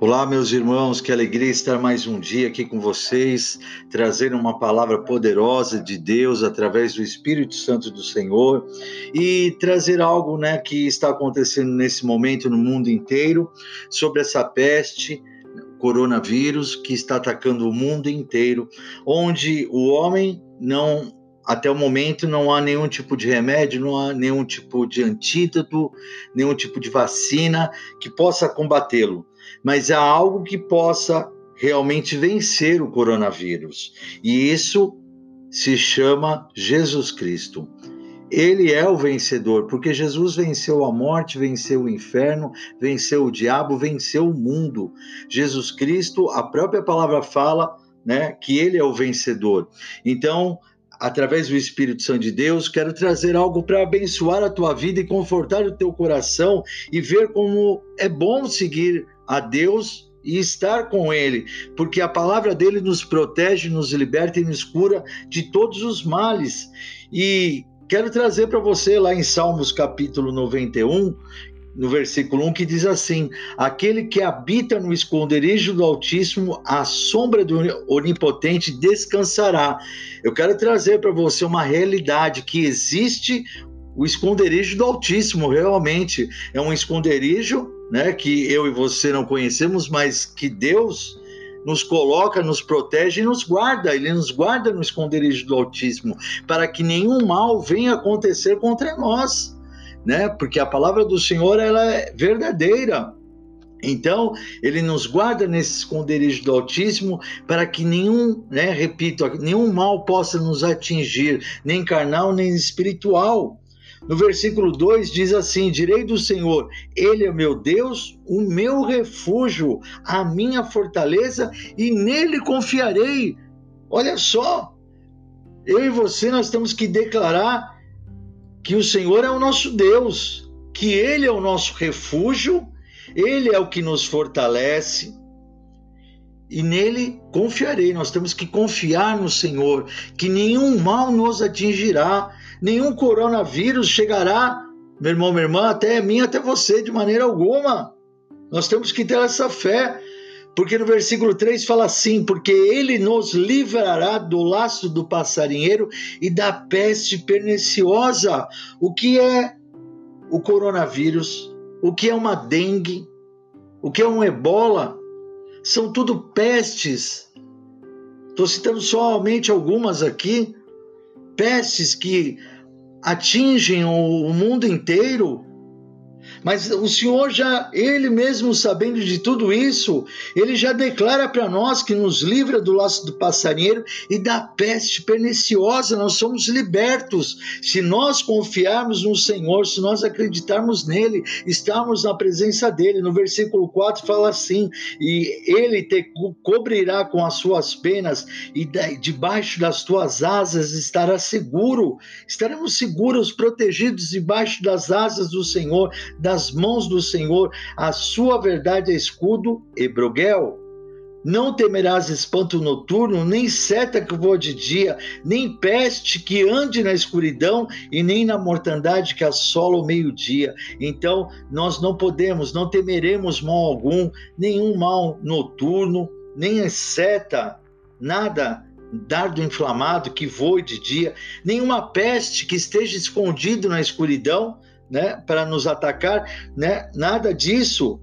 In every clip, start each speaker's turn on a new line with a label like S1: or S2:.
S1: Olá, meus irmãos, que alegria estar mais um dia aqui com vocês, trazer uma palavra poderosa de Deus através do Espírito Santo do Senhor e trazer algo né, que está acontecendo nesse momento no mundo inteiro sobre essa peste, coronavírus, que está atacando o mundo inteiro, onde o homem não até o momento não há nenhum tipo de remédio, não há nenhum tipo de antídoto, nenhum tipo de vacina que possa combatê-lo, mas há algo que possa realmente vencer o coronavírus. E isso se chama Jesus Cristo. Ele é o vencedor, porque Jesus venceu a morte, venceu o inferno, venceu o diabo, venceu o mundo. Jesus Cristo, a própria palavra fala, né, que ele é o vencedor. Então, através do Espírito Santo de Deus, quero trazer algo para abençoar a tua vida e confortar o teu coração e ver como é bom seguir a Deus e estar com Ele, porque a palavra dele nos protege, nos liberta e nos cura de todos os males. E quero trazer para você lá em Salmos capítulo 91, no versículo 1, que diz assim: Aquele que habita no esconderijo do Altíssimo, à sombra do Onipotente descansará. Eu quero trazer para você uma realidade que existe o esconderijo do Altíssimo, realmente. É um esconderijo né, que eu e você não conhecemos, mas que Deus nos coloca, nos protege e nos guarda. Ele nos guarda no esconderijo do Altíssimo, para que nenhum mal venha acontecer contra nós né? Porque a palavra do Senhor ela é verdadeira. Então, ele nos guarda nesse esconderijo do Altíssimo para que nenhum, né, repito, nenhum mal possa nos atingir, nem carnal, nem espiritual. No versículo 2 diz assim: Direi do Senhor, Ele é meu Deus, o meu refúgio, a minha fortaleza, e nele confiarei. Olha só, eu e você nós temos que declarar que o Senhor é o nosso Deus, que Ele é o nosso refúgio, Ele é o que nos fortalece e nele confiarei. Nós temos que confiar no Senhor, que nenhum mal nos atingirá, nenhum coronavírus chegará, meu irmão, minha irmã, até mim, até você, de maneira alguma. Nós temos que ter essa fé. Porque no versículo 3 fala assim: porque ele nos livrará do laço do passarinheiro e da peste perniciosa. O que é o coronavírus? O que é uma dengue? O que é um ebola? São tudo pestes. Estou citando somente algumas aqui. Pestes que atingem o mundo inteiro mas o Senhor já, Ele mesmo sabendo de tudo isso, Ele já declara para nós que nos livra do laço do passarinheiro e da peste perniciosa. Nós somos libertos se nós confiarmos no Senhor, se nós acreditarmos nele, estarmos na presença dele. No versículo 4 fala assim: e Ele te cobrirá com as suas penas e debaixo das tuas asas estará seguro. Estaremos seguros, protegidos debaixo das asas do Senhor, da nas mãos do Senhor, a sua verdade é escudo e broguel. Não temerás espanto noturno, nem seta que voa de dia, nem peste que ande na escuridão, e nem na mortandade que assola o meio-dia. Então, nós não podemos, não temeremos mal algum, nenhum mal noturno, nem seta, nada dardo inflamado que voe de dia, nenhuma peste que esteja escondido na escuridão, né, para nos atacar, né, nada disso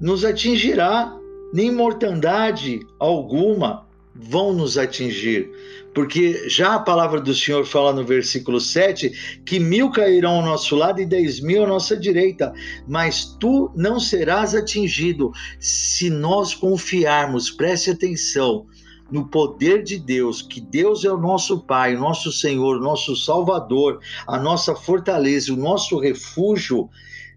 S1: nos atingirá, nem mortandade alguma vão nos atingir. Porque já a palavra do Senhor fala no versículo 7 que mil cairão ao nosso lado e dez mil à nossa direita, mas tu não serás atingido se nós confiarmos, preste atenção, no poder de Deus, que Deus é o nosso Pai, o nosso Senhor, o nosso Salvador, a nossa fortaleza, o nosso refúgio,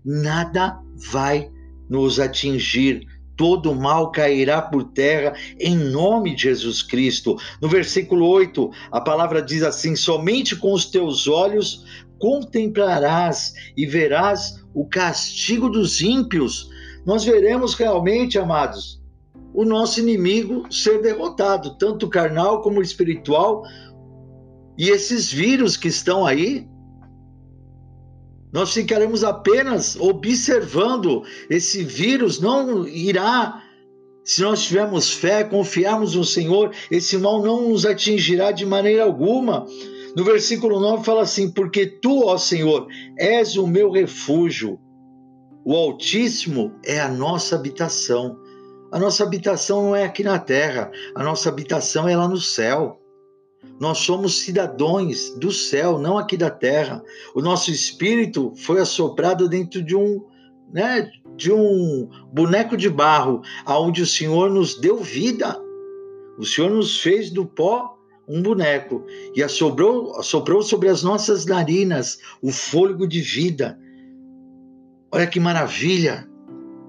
S1: nada vai nos atingir. Todo mal cairá por terra em nome de Jesus Cristo. No versículo 8, a palavra diz assim: Somente com os teus olhos contemplarás e verás o castigo dos ímpios. Nós veremos realmente, amados, o nosso inimigo ser derrotado, tanto carnal como espiritual. E esses vírus que estão aí, Nós ficaremos apenas observando esse vírus, não irá. Se nós tivermos fé, confiarmos no Senhor, esse mal não nos atingirá de maneira alguma. No versículo 9 fala assim: Porque tu, ó Senhor, és o meu refúgio, o Altíssimo é a nossa habitação. A nossa habitação não é aqui na terra, a nossa habitação é lá no céu. Nós somos cidadãos do céu, não aqui da terra. O nosso espírito foi assoprado dentro de um, né, de um boneco de barro, aonde o Senhor nos deu vida. O Senhor nos fez do pó um boneco e assoprou, assoprou sobre as nossas narinas o fôlego de vida. Olha que maravilha!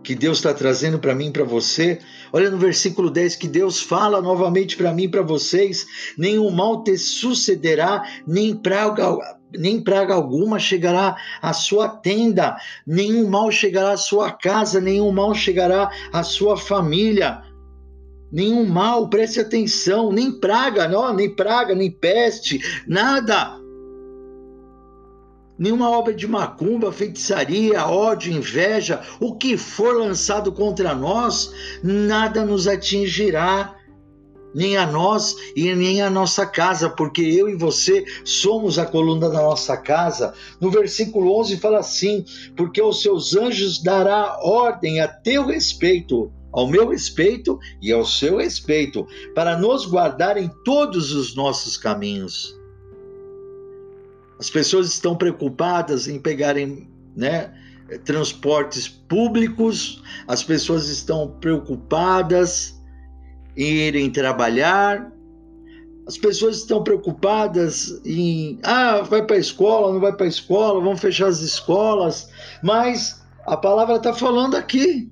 S1: Que Deus está trazendo para mim, para você. Olha no versículo 10 que Deus fala novamente para mim, para vocês: nenhum mal te sucederá, nem praga, nem praga alguma chegará à sua tenda, nenhum mal chegará à sua casa, nenhum mal chegará à sua família. Nenhum mal, preste atenção, nem praga, não, nem praga, nem peste, nada nenhuma obra de macumba, feitiçaria, ódio, inveja, o que for lançado contra nós, nada nos atingirá, nem a nós e nem a nossa casa, porque eu e você somos a coluna da nossa casa. No versículo 11 fala assim: porque aos seus anjos dará ordem a teu respeito ao meu respeito e ao seu respeito, para nos guardar em todos os nossos caminhos. As pessoas estão preocupadas em pegarem né, transportes públicos, as pessoas estão preocupadas em irem trabalhar, as pessoas estão preocupadas em ah, vai para a escola, não vai para a escola, vão fechar as escolas, mas a palavra está falando aqui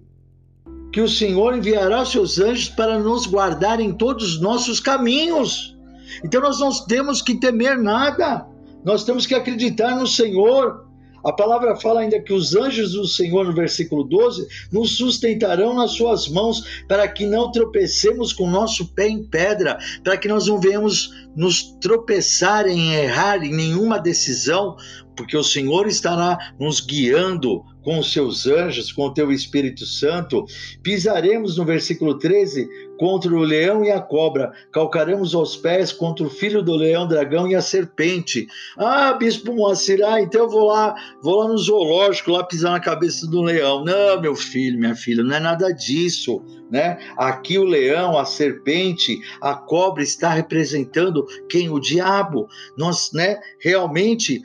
S1: que o Senhor enviará os seus anjos para nos guardar em todos os nossos caminhos. Então nós não temos que temer nada. Nós temos que acreditar no Senhor. A palavra fala ainda que os anjos do Senhor, no versículo 12, nos sustentarão nas suas mãos, para que não tropecemos com o nosso pé em pedra, para que nós não venhamos nos tropeçar em errar em nenhuma decisão, porque o Senhor estará nos guiando com os seus anjos, com o teu Espírito Santo. Pisaremos no versículo 13 contra o leão e a cobra, calcaremos aos pés contra o filho do leão, dragão e a serpente. Ah, bispo Moacir, ah, então eu vou lá, vou lá no zoológico, lá pisar na cabeça do leão. Não, meu filho, minha filha, não é nada disso, né? Aqui o leão, a serpente, a cobra está representando quem? O diabo. Nós, né, realmente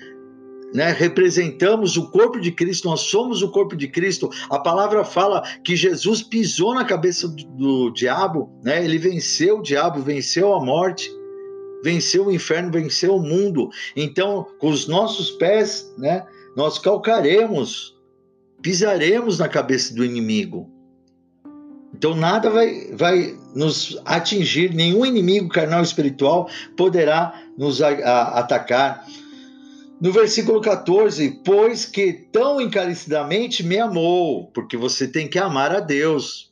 S1: né, representamos o corpo de Cristo, nós somos o corpo de Cristo. A palavra fala que Jesus pisou na cabeça do, do diabo, né, ele venceu o diabo, venceu a morte, venceu o inferno, venceu o mundo. Então, com os nossos pés, né, nós calcaremos, pisaremos na cabeça do inimigo. Então nada vai, vai nos atingir, nenhum inimigo carnal espiritual poderá nos a, a, atacar. No versículo 14, pois que tão encarecidamente me amou, porque você tem que amar a Deus,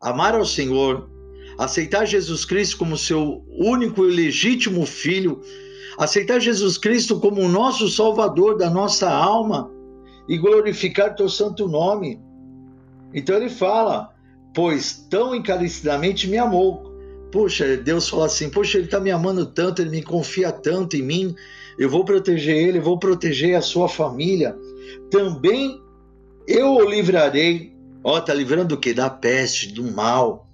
S1: amar ao Senhor, aceitar Jesus Cristo como seu único e legítimo filho, aceitar Jesus Cristo como o nosso Salvador da nossa alma e glorificar teu santo nome. Então ele fala, pois tão encarecidamente me amou. Poxa, Deus fala assim: Poxa, ele está me amando tanto, ele me confia tanto em mim, eu vou proteger ele, vou proteger a sua família. Também eu o livrarei. Ó, tá livrando o quê? Da peste, do mal.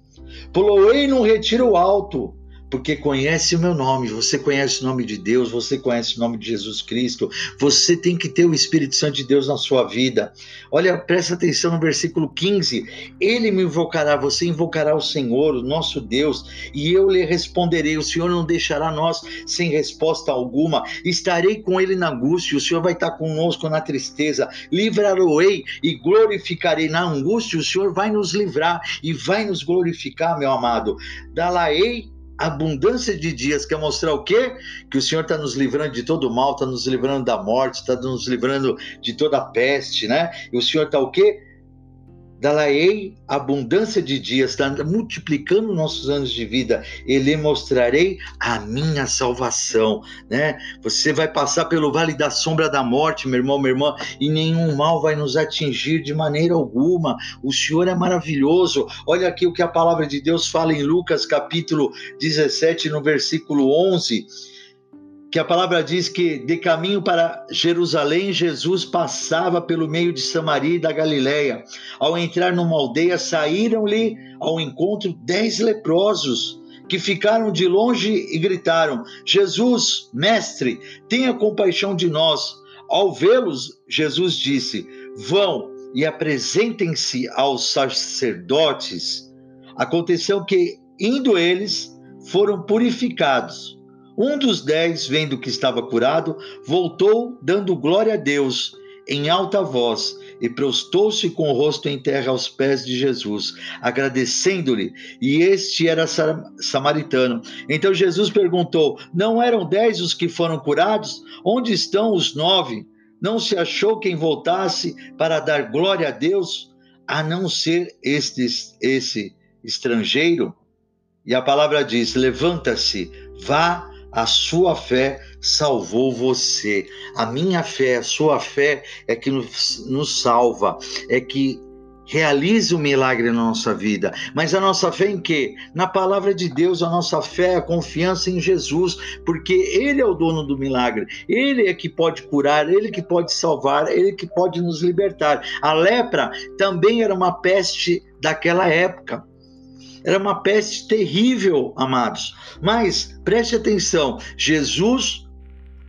S1: Poloei num retiro alto porque conhece o meu nome, você conhece o nome de Deus, você conhece o nome de Jesus Cristo, você tem que ter o Espírito Santo de Deus na sua vida. Olha, presta atenção no versículo 15: Ele me invocará, você invocará o Senhor, o nosso Deus, e eu lhe responderei. O Senhor não deixará nós sem resposta alguma. Estarei com ele na angústia, o Senhor vai estar conosco na tristeza. Livrarei e glorificarei na angústia, o Senhor vai nos livrar e vai nos glorificar, meu amado. Dalaei abundância de dias quer mostrar o quê? Que o Senhor está nos livrando de todo mal, está nos livrando da morte, está nos livrando de toda a peste, né? E o Senhor está o quê? Dalaei abundância de dias, multiplicando nossos anos de vida, e lhe mostrarei a minha salvação, né? Você vai passar pelo vale da sombra da morte, meu irmão, minha irmã, e nenhum mal vai nos atingir de maneira alguma. O Senhor é maravilhoso. Olha aqui o que a palavra de Deus fala em Lucas capítulo 17, no versículo 11 que a palavra diz que de caminho para Jerusalém, Jesus passava pelo meio de Samaria e da Galiléia. Ao entrar numa aldeia, saíram-lhe ao encontro dez leprosos, que ficaram de longe e gritaram: Jesus, mestre, tenha compaixão de nós. Ao vê-los, Jesus disse: Vão e apresentem-se aos sacerdotes. Aconteceu que, indo eles, foram purificados. Um dos dez, vendo que estava curado, voltou, dando glória a Deus em alta voz, e prostou-se com o rosto em terra aos pés de Jesus, agradecendo-lhe. E este era samaritano. Então Jesus perguntou: Não eram dez os que foram curados? Onde estão os nove? Não se achou quem voltasse para dar glória a Deus, a não ser este, esse estrangeiro? E a palavra diz: Levanta-se, vá a sua fé salvou você. A minha fé, a sua fé é que nos, nos salva, é que realiza o milagre na nossa vida. Mas a nossa fé em quê? Na palavra de Deus, a nossa fé, a confiança em Jesus, porque Ele é o dono do milagre. Ele é que pode curar, Ele que pode salvar, Ele que pode nos libertar. A lepra também era uma peste daquela época. Era uma peste terrível, amados. Mas preste atenção: Jesus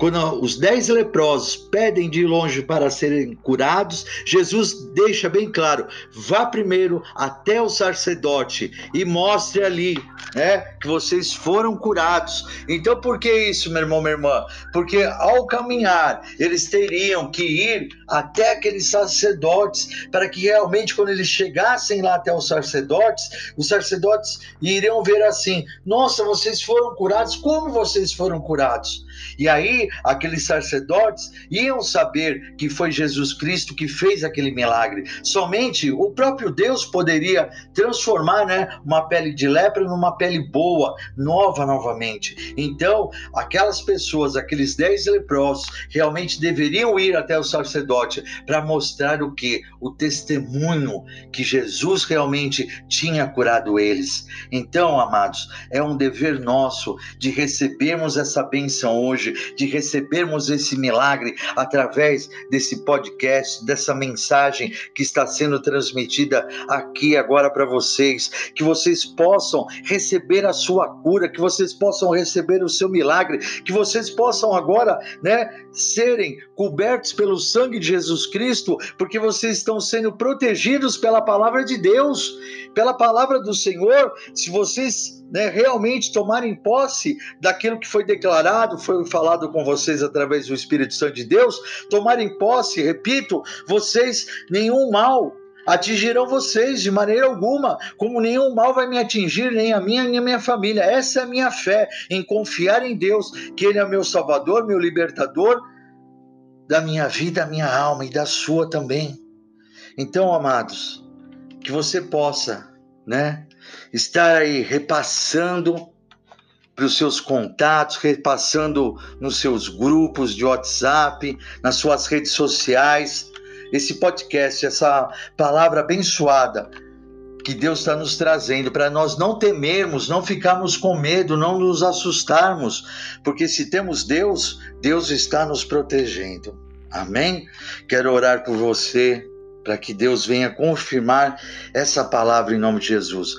S1: quando os dez leprosos pedem de longe para serem curados, Jesus deixa bem claro: vá primeiro até o sacerdote e mostre ali né, que vocês foram curados. Então, por que isso, meu irmão, minha irmã? Porque ao caminhar, eles teriam que ir até aqueles sacerdotes, para que realmente, quando eles chegassem lá até os sacerdotes, os sacerdotes iriam ver assim: nossa, vocês foram curados, como vocês foram curados? E aí, aqueles sacerdotes iam saber que foi Jesus Cristo que fez aquele milagre. Somente o próprio Deus poderia transformar né, uma pele de lepra numa pele boa, nova novamente. Então, aquelas pessoas, aqueles dez leprosos, realmente deveriam ir até o sacerdote para mostrar o que? O testemunho que Jesus realmente tinha curado eles. Então, amados, é um dever nosso de recebermos essa benção hoje, de recebermos esse milagre através desse podcast, dessa mensagem que está sendo transmitida aqui agora para vocês, que vocês possam receber a sua cura, que vocês possam receber o seu milagre, que vocês possam agora, né, serem cobertos pelo sangue de Jesus Cristo, porque vocês estão sendo protegidos pela palavra de Deus, pela palavra do Senhor. Se vocês né, realmente tomarem posse daquilo que foi declarado, foi falado com vocês através do Espírito Santo de Deus, tomarem posse, repito, vocês, nenhum mal atingirão vocês de maneira alguma, como nenhum mal vai me atingir, nem a minha, nem a minha família. Essa é a minha fé em confiar em Deus, que Ele é meu Salvador, meu libertador da minha vida, da minha alma e da sua também. Então, amados, que você possa, né, estar aí repassando para os seus contatos, repassando nos seus grupos de WhatsApp, nas suas redes sociais, esse podcast, essa palavra abençoada que Deus está nos trazendo, para nós não temermos, não ficarmos com medo, não nos assustarmos, porque se temos Deus, Deus está nos protegendo. Amém? Quero orar por você, para que Deus venha confirmar essa palavra em nome de Jesus.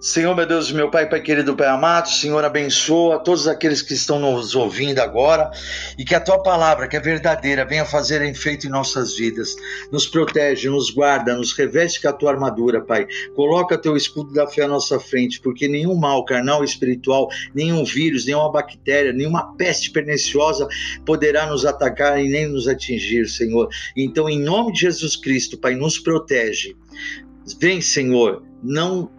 S1: Senhor, meu Deus, meu Pai, Pai querido, Pai amado, Senhor, abençoa todos aqueles que estão nos ouvindo agora e que a Tua palavra, que é verdadeira, venha fazer efeito em nossas vidas. Nos protege, nos guarda, nos reveste com a Tua armadura, Pai. Coloca Teu escudo da fé à nossa frente, porque nenhum mal carnal espiritual, nenhum vírus, nenhuma bactéria, nenhuma peste perniciosa poderá nos atacar e nem nos atingir, Senhor. Então, em nome de Jesus Cristo, Pai, nos protege. Vem, Senhor, não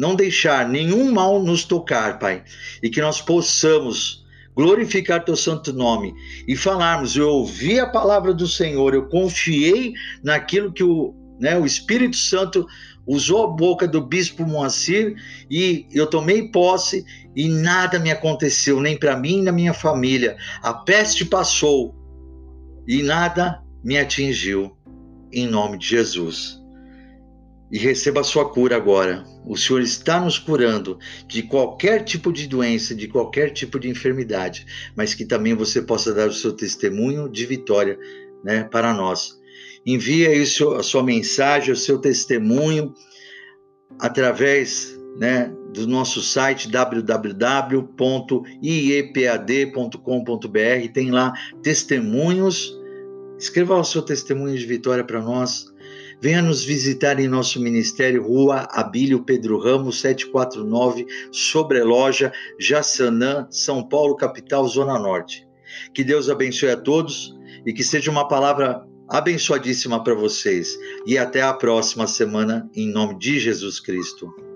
S1: não deixar nenhum mal nos tocar, Pai, e que nós possamos glorificar teu santo nome e falarmos: eu ouvi a palavra do Senhor, eu confiei naquilo que o né? O Espírito Santo usou a boca do bispo Moacir e eu tomei posse e nada me aconteceu, nem para mim, na minha família. A peste passou e nada me atingiu, em nome de Jesus. E receba a sua cura agora. O Senhor está nos curando de qualquer tipo de doença, de qualquer tipo de enfermidade, mas que também você possa dar o seu testemunho de vitória né, para nós. Envie aí a sua mensagem, o seu testemunho através né, do nosso site www.iepad.com.br. Tem lá testemunhos. Escreva o seu testemunho de vitória para nós. Venha nos visitar em nosso ministério, Rua Abílio Pedro Ramos, 749, Sobreloja, Jaçanã, São Paulo, capital, Zona Norte. Que Deus abençoe a todos e que seja uma palavra abençoadíssima para vocês. E até a próxima semana, em nome de Jesus Cristo.